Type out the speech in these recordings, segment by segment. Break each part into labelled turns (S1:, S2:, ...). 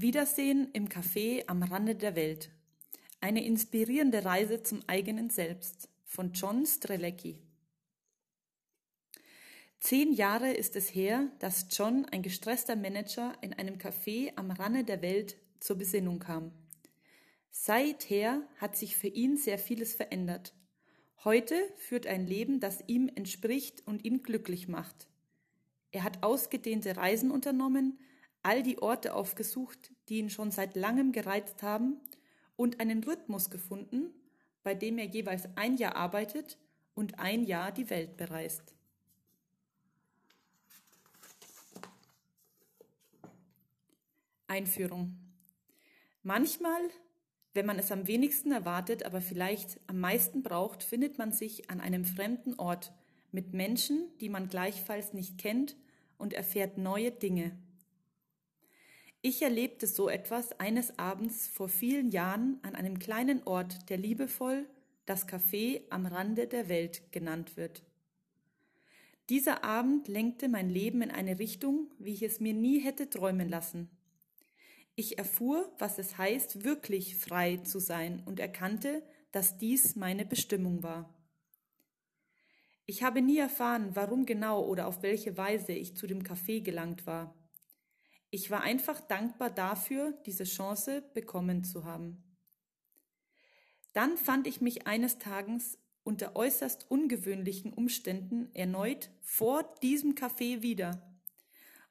S1: Wiedersehen im Café am Rande der Welt. Eine inspirierende Reise zum eigenen Selbst von John Strelecki. Zehn Jahre ist es her, dass John, ein gestresster Manager, in einem Café am Rande der Welt zur Besinnung kam. Seither hat sich für ihn sehr vieles verändert. Heute führt er ein Leben, das ihm entspricht und ihn glücklich macht. Er hat ausgedehnte Reisen unternommen, all die Orte aufgesucht, die ihn schon seit langem gereizt haben, und einen Rhythmus gefunden, bei dem er jeweils ein Jahr arbeitet und ein Jahr die Welt bereist. Einführung. Manchmal, wenn man es am wenigsten erwartet, aber vielleicht am meisten braucht, findet man sich an einem fremden Ort mit Menschen, die man gleichfalls nicht kennt und erfährt neue Dinge. Ich erlebte so etwas eines Abends vor vielen Jahren an einem kleinen Ort, der liebevoll das Café am Rande der Welt genannt wird. Dieser Abend lenkte mein Leben in eine Richtung, wie ich es mir nie hätte träumen lassen. Ich erfuhr, was es heißt, wirklich frei zu sein und erkannte, dass dies meine Bestimmung war. Ich habe nie erfahren, warum genau oder auf welche Weise ich zu dem Café gelangt war. Ich war einfach dankbar dafür, diese Chance bekommen zu haben. Dann fand ich mich eines Tages unter äußerst ungewöhnlichen Umständen erneut vor diesem Café wieder.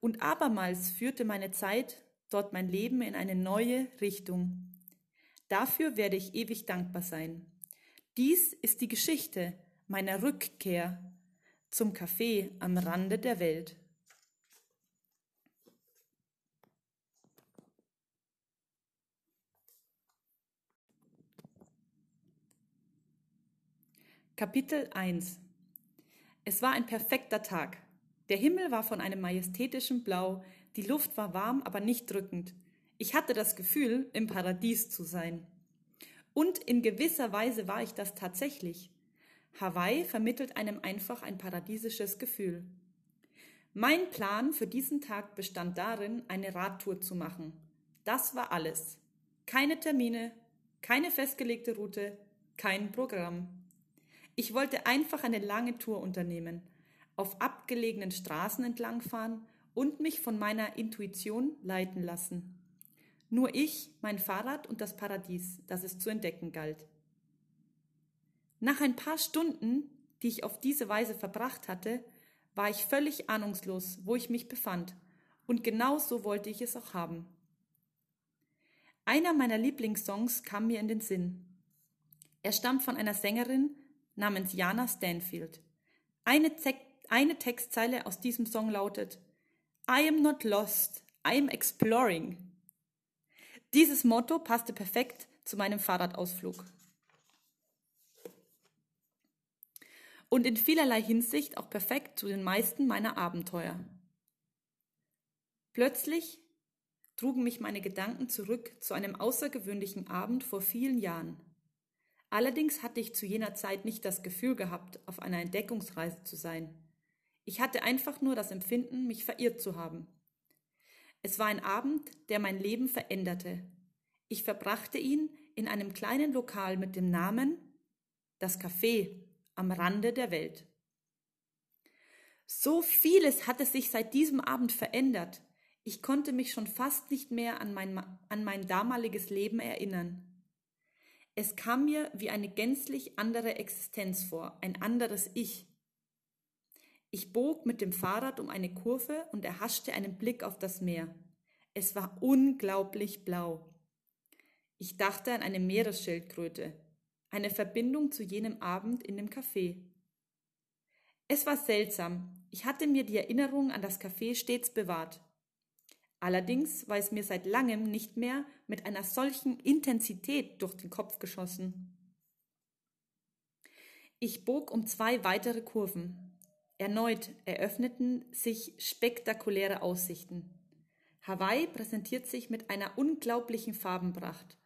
S1: Und abermals führte meine Zeit dort mein Leben in eine neue Richtung. Dafür werde ich ewig dankbar sein. Dies ist die Geschichte meiner Rückkehr zum Café am Rande der Welt. Kapitel 1 Es war ein perfekter Tag. Der Himmel war von einem majestätischen Blau, die Luft war warm, aber nicht drückend. Ich hatte das Gefühl, im Paradies zu sein. Und in gewisser Weise war ich das tatsächlich. Hawaii vermittelt einem einfach ein paradiesisches Gefühl. Mein Plan für diesen Tag bestand darin, eine Radtour zu machen. Das war alles. Keine Termine, keine festgelegte Route, kein Programm. Ich wollte einfach eine lange Tour unternehmen, auf abgelegenen Straßen entlangfahren und mich von meiner Intuition leiten lassen. Nur ich, mein Fahrrad und das Paradies, das es zu entdecken galt. Nach ein paar Stunden, die ich auf diese Weise verbracht hatte, war ich völlig ahnungslos, wo ich mich befand, und genau so wollte ich es auch haben. Einer meiner Lieblingssongs kam mir in den Sinn. Er stammt von einer Sängerin, namens Jana Stanfield. Eine, Te eine Textzeile aus diesem Song lautet I am not lost, I am exploring. Dieses Motto passte perfekt zu meinem Fahrradausflug. Und in vielerlei Hinsicht auch perfekt zu den meisten meiner Abenteuer. Plötzlich trugen mich meine Gedanken zurück zu einem außergewöhnlichen Abend vor vielen Jahren. Allerdings hatte ich zu jener Zeit nicht das Gefühl gehabt, auf einer Entdeckungsreise zu sein. Ich hatte einfach nur das Empfinden, mich verirrt zu haben. Es war ein Abend, der mein Leben veränderte. Ich verbrachte ihn in einem kleinen Lokal mit dem Namen Das Café am Rande der Welt. So vieles hatte sich seit diesem Abend verändert. Ich konnte mich schon fast nicht mehr an mein, an mein damaliges Leben erinnern. Es kam mir wie eine gänzlich andere Existenz vor, ein anderes Ich. Ich bog mit dem Fahrrad um eine Kurve und erhaschte einen Blick auf das Meer. Es war unglaublich blau. Ich dachte an eine Meeresschildkröte, eine Verbindung zu jenem Abend in dem Café. Es war seltsam, ich hatte mir die Erinnerung an das Café stets bewahrt. Allerdings war es mir seit langem nicht mehr mit einer solchen Intensität durch den Kopf geschossen. Ich bog um zwei weitere Kurven. Erneut eröffneten sich spektakuläre Aussichten. Hawaii präsentiert sich mit einer unglaublichen Farbenpracht.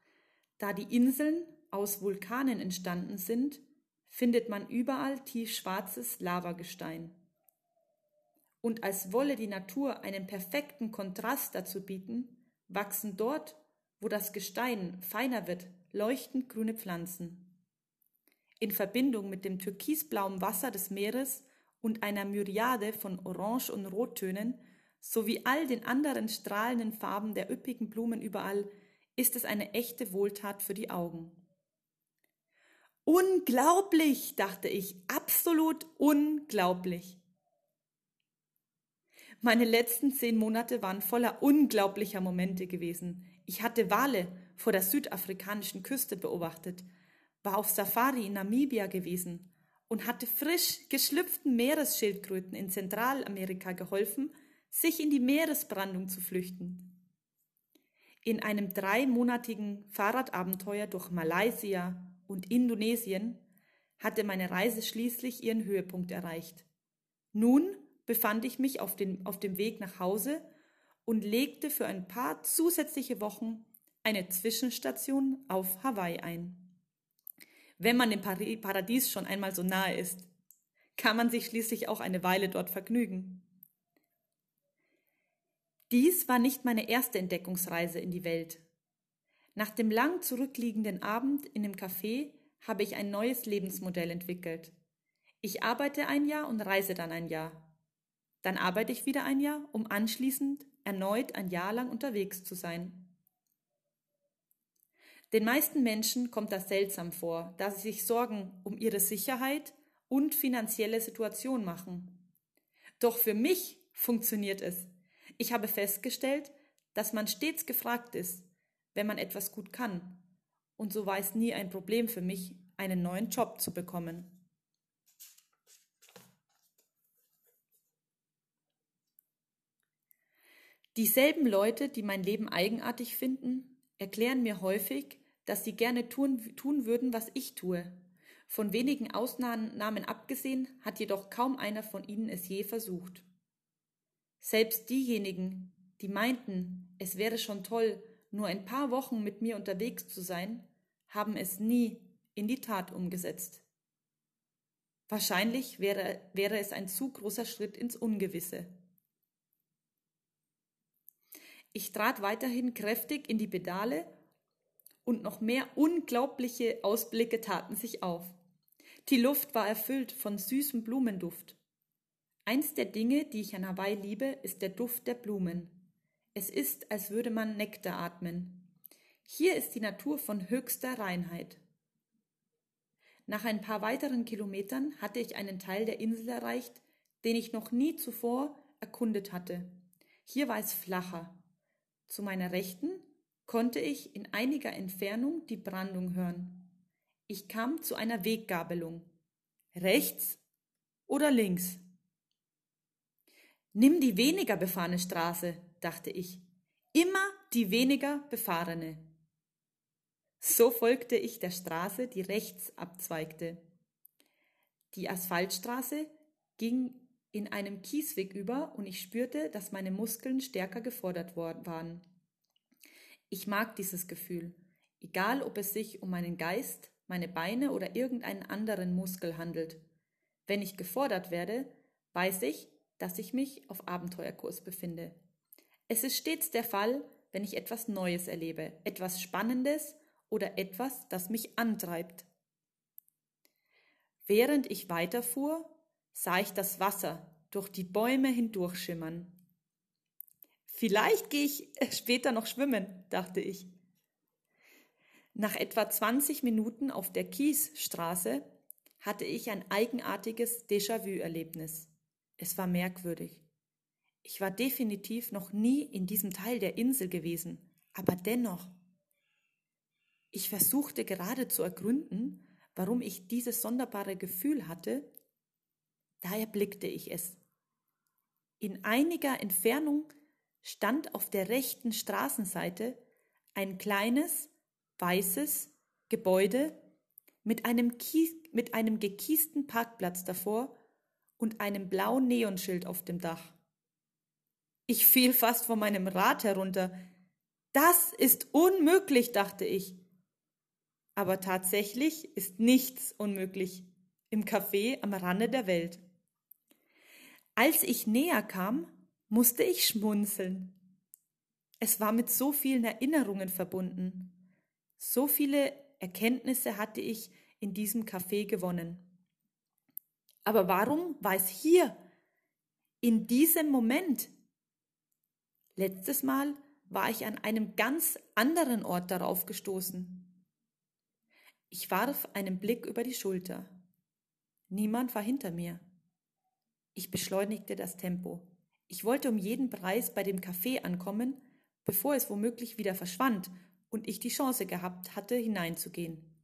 S1: Da die Inseln aus Vulkanen entstanden sind, findet man überall tiefschwarzes Lavagestein und als wolle die Natur einen perfekten Kontrast dazu bieten, wachsen dort, wo das Gestein feiner wird, leuchtend grüne Pflanzen. In Verbindung mit dem türkisblauen Wasser des Meeres und einer Myriade von Orange- und Rottönen sowie all den anderen strahlenden Farben der üppigen Blumen überall ist es eine echte Wohltat für die Augen. Unglaublich, dachte ich, absolut unglaublich. Meine letzten zehn Monate waren voller unglaublicher Momente gewesen. Ich hatte Wale vor der südafrikanischen Küste beobachtet, war auf Safari in Namibia gewesen und hatte frisch geschlüpften Meeresschildkröten in Zentralamerika geholfen, sich in die Meeresbrandung zu flüchten. In einem dreimonatigen Fahrradabenteuer durch Malaysia und Indonesien hatte meine Reise schließlich ihren Höhepunkt erreicht. Nun befand ich mich auf, den, auf dem Weg nach Hause und legte für ein paar zusätzliche Wochen eine Zwischenstation auf Hawaii ein. Wenn man dem Paradies schon einmal so nahe ist, kann man sich schließlich auch eine Weile dort vergnügen. Dies war nicht meine erste Entdeckungsreise in die Welt. Nach dem lang zurückliegenden Abend in dem Café habe ich ein neues Lebensmodell entwickelt. Ich arbeite ein Jahr und reise dann ein Jahr. Dann arbeite ich wieder ein Jahr, um anschließend erneut ein Jahr lang unterwegs zu sein. Den meisten Menschen kommt das seltsam vor, da sie sich Sorgen um ihre Sicherheit und finanzielle Situation machen. Doch für mich funktioniert es. Ich habe festgestellt, dass man stets gefragt ist, wenn man etwas gut kann. Und so war es nie ein Problem für mich, einen neuen Job zu bekommen. Dieselben Leute, die mein Leben eigenartig finden, erklären mir häufig, dass sie gerne tun, tun würden, was ich tue. Von wenigen Ausnahmen abgesehen hat jedoch kaum einer von ihnen es je versucht. Selbst diejenigen, die meinten, es wäre schon toll, nur ein paar Wochen mit mir unterwegs zu sein, haben es nie in die Tat umgesetzt. Wahrscheinlich wäre, wäre es ein zu großer Schritt ins Ungewisse. Ich trat weiterhin kräftig in die Pedale und noch mehr unglaubliche Ausblicke taten sich auf. Die Luft war erfüllt von süßem Blumenduft. Eins der Dinge, die ich an Hawaii liebe, ist der Duft der Blumen. Es ist, als würde man Nektar atmen. Hier ist die Natur von höchster Reinheit. Nach ein paar weiteren Kilometern hatte ich einen Teil der Insel erreicht, den ich noch nie zuvor erkundet hatte. Hier war es flacher. Zu meiner Rechten konnte ich in einiger Entfernung die Brandung hören. Ich kam zu einer Weggabelung. Rechts oder links? Nimm die weniger befahrene Straße, dachte ich. Immer die weniger befahrene. So folgte ich der Straße, die rechts abzweigte. Die Asphaltstraße ging in einem Kiesweg über und ich spürte, dass meine Muskeln stärker gefordert waren. Ich mag dieses Gefühl, egal ob es sich um meinen Geist, meine Beine oder irgendeinen anderen Muskel handelt. Wenn ich gefordert werde, weiß ich, dass ich mich auf Abenteuerkurs befinde. Es ist stets der Fall, wenn ich etwas Neues erlebe, etwas Spannendes oder etwas, das mich antreibt. Während ich weiterfuhr, sah ich das Wasser durch die Bäume hindurchschimmern. Vielleicht gehe ich später noch schwimmen, dachte ich. Nach etwa 20 Minuten auf der Kiesstraße hatte ich ein eigenartiges Déjà-vu-Erlebnis. Es war merkwürdig. Ich war definitiv noch nie in diesem Teil der Insel gewesen, aber dennoch. Ich versuchte gerade zu ergründen, warum ich dieses sonderbare Gefühl hatte, da erblickte ich es. In einiger Entfernung stand auf der rechten Straßenseite ein kleines, weißes Gebäude mit einem, Kies, mit einem gekiesten Parkplatz davor und einem blauen Neonschild auf dem Dach. Ich fiel fast von meinem Rad herunter. Das ist unmöglich, dachte ich. Aber tatsächlich ist nichts unmöglich im Café am Rande der Welt. Als ich näher kam, musste ich schmunzeln. Es war mit so vielen Erinnerungen verbunden. So viele Erkenntnisse hatte ich in diesem Café gewonnen. Aber warum war es hier, in diesem Moment? Letztes Mal war ich an einem ganz anderen Ort darauf gestoßen. Ich warf einen Blick über die Schulter. Niemand war hinter mir. Ich beschleunigte das Tempo. Ich wollte um jeden Preis bei dem Café ankommen, bevor es womöglich wieder verschwand und ich die Chance gehabt hatte, hineinzugehen.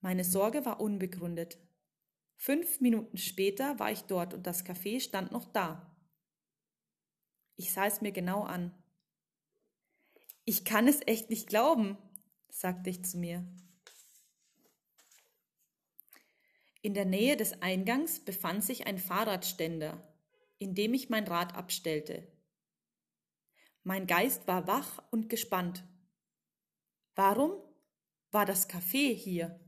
S1: Meine Sorge war unbegründet. Fünf Minuten später war ich dort und das Café stand noch da. Ich sah es mir genau an. Ich kann es echt nicht glauben, sagte ich zu mir. In der Nähe des Eingangs befand sich ein Fahrradständer, in dem ich mein Rad abstellte. Mein Geist war wach und gespannt. Warum war das Café hier?